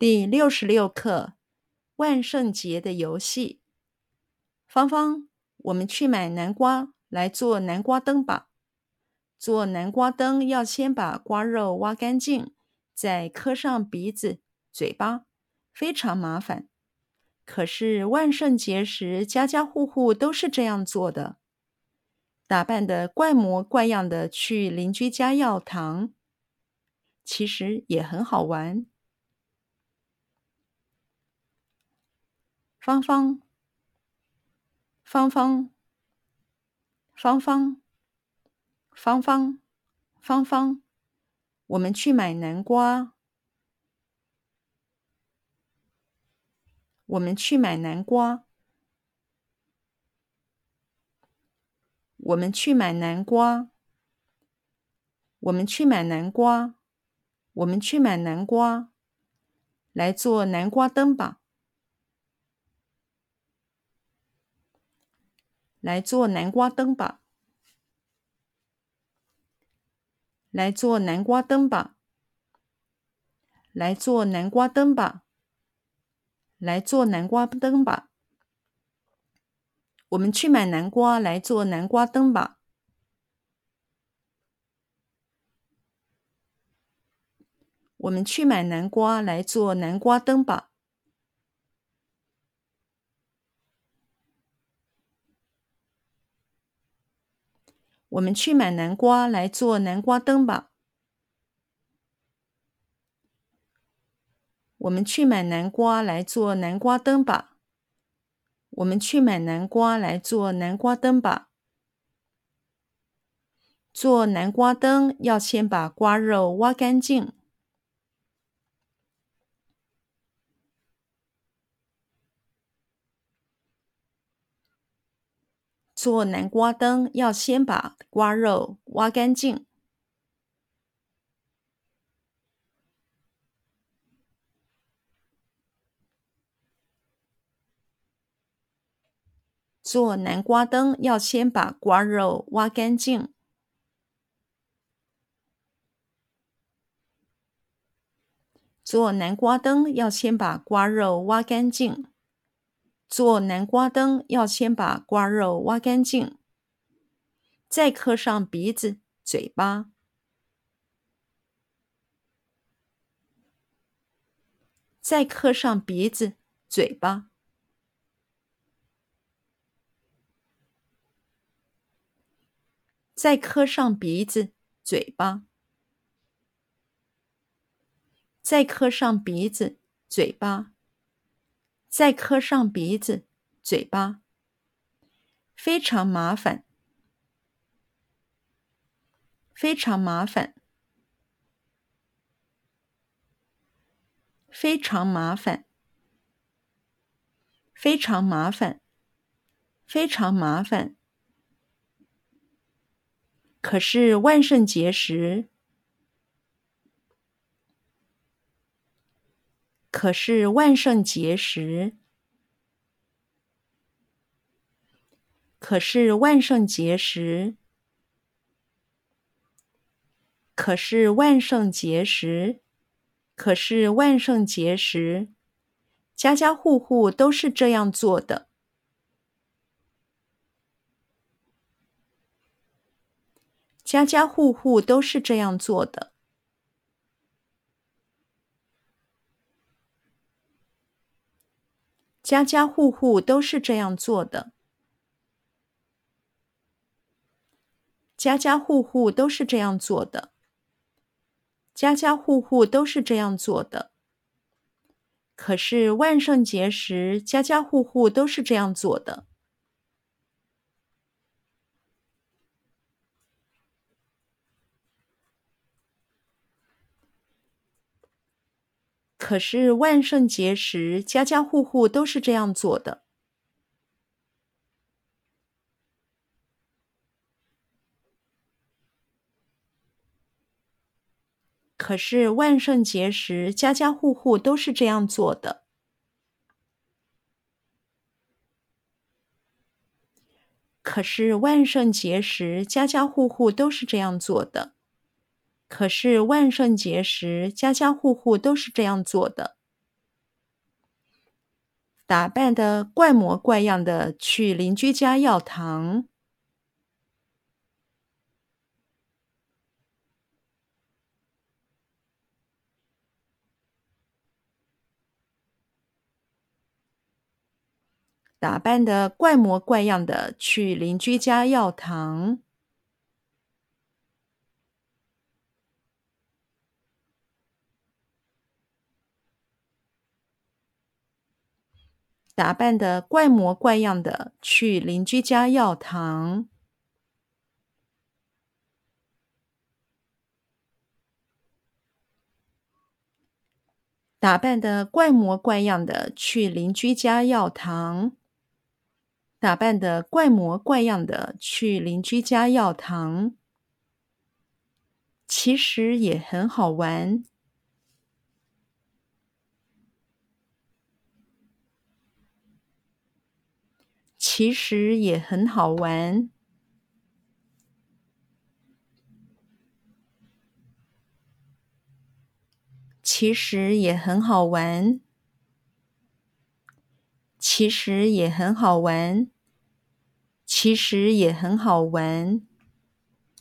第六十六课：万圣节的游戏。芳芳，我们去买南瓜来做南瓜灯吧。做南瓜灯要先把瓜肉挖干净，再刻上鼻子、嘴巴，非常麻烦。可是万圣节时，家家户户都是这样做的，打扮得怪模怪样的去邻居家要糖。其实也很好玩。芳芳，芳芳，芳芳，芳芳，芳芳，我们去买南瓜。我们去买南瓜。我们去买南瓜。我们去买南瓜。我们去买南瓜，来做南瓜灯吧。来做南瓜灯吧。来做南瓜灯吧。来做南瓜灯吧。来做南瓜灯吧。我们去买南瓜来做南瓜灯吧。我们去买南瓜来做南瓜灯吧。我们去买南瓜来做南瓜灯吧。我们去买南瓜来做南瓜灯吧。我们去买南瓜来做南瓜灯吧。做南瓜灯要先把瓜肉挖干净。做南瓜灯要先把瓜肉挖干净。做南瓜灯要先把瓜肉挖干净。做南瓜灯要先把瓜肉挖干净。做南瓜灯要先把瓜肉挖干净，再刻上鼻子、嘴巴，再刻上鼻子、嘴巴，再刻上鼻子、嘴巴，再刻上鼻子、嘴巴。再刻上鼻子、嘴巴，非常麻烦，非常麻烦，非常麻烦，非常麻烦，非常麻烦。可是万圣节时。可是万圣节时，可是万圣节时，可是万圣节时，可是万圣节时，家家户户都是这样做的。家家户户都是这样做的。家家户户都是这样做的。家家户户都是这样做的。家家户户都是这样做的。可是万圣节时，家家户户都是这样做的。可是万圣节时，家家户户都是这样做的。可是万圣节时，家家户户都是这样做的。可是万圣节时，家家户户都是这样做的。可是万圣节时，家家户户都是这样做的。打扮得怪模怪样的去邻居家要糖，打扮得怪模怪样的去邻居家要糖。打扮得怪模怪样的去邻居家要糖。打扮得怪模怪样的去邻居家要糖。打扮得怪模怪样的去邻居家要糖。其实也很好玩。其实也很好玩。其实也很好玩。其实也很好玩。其实也很好玩。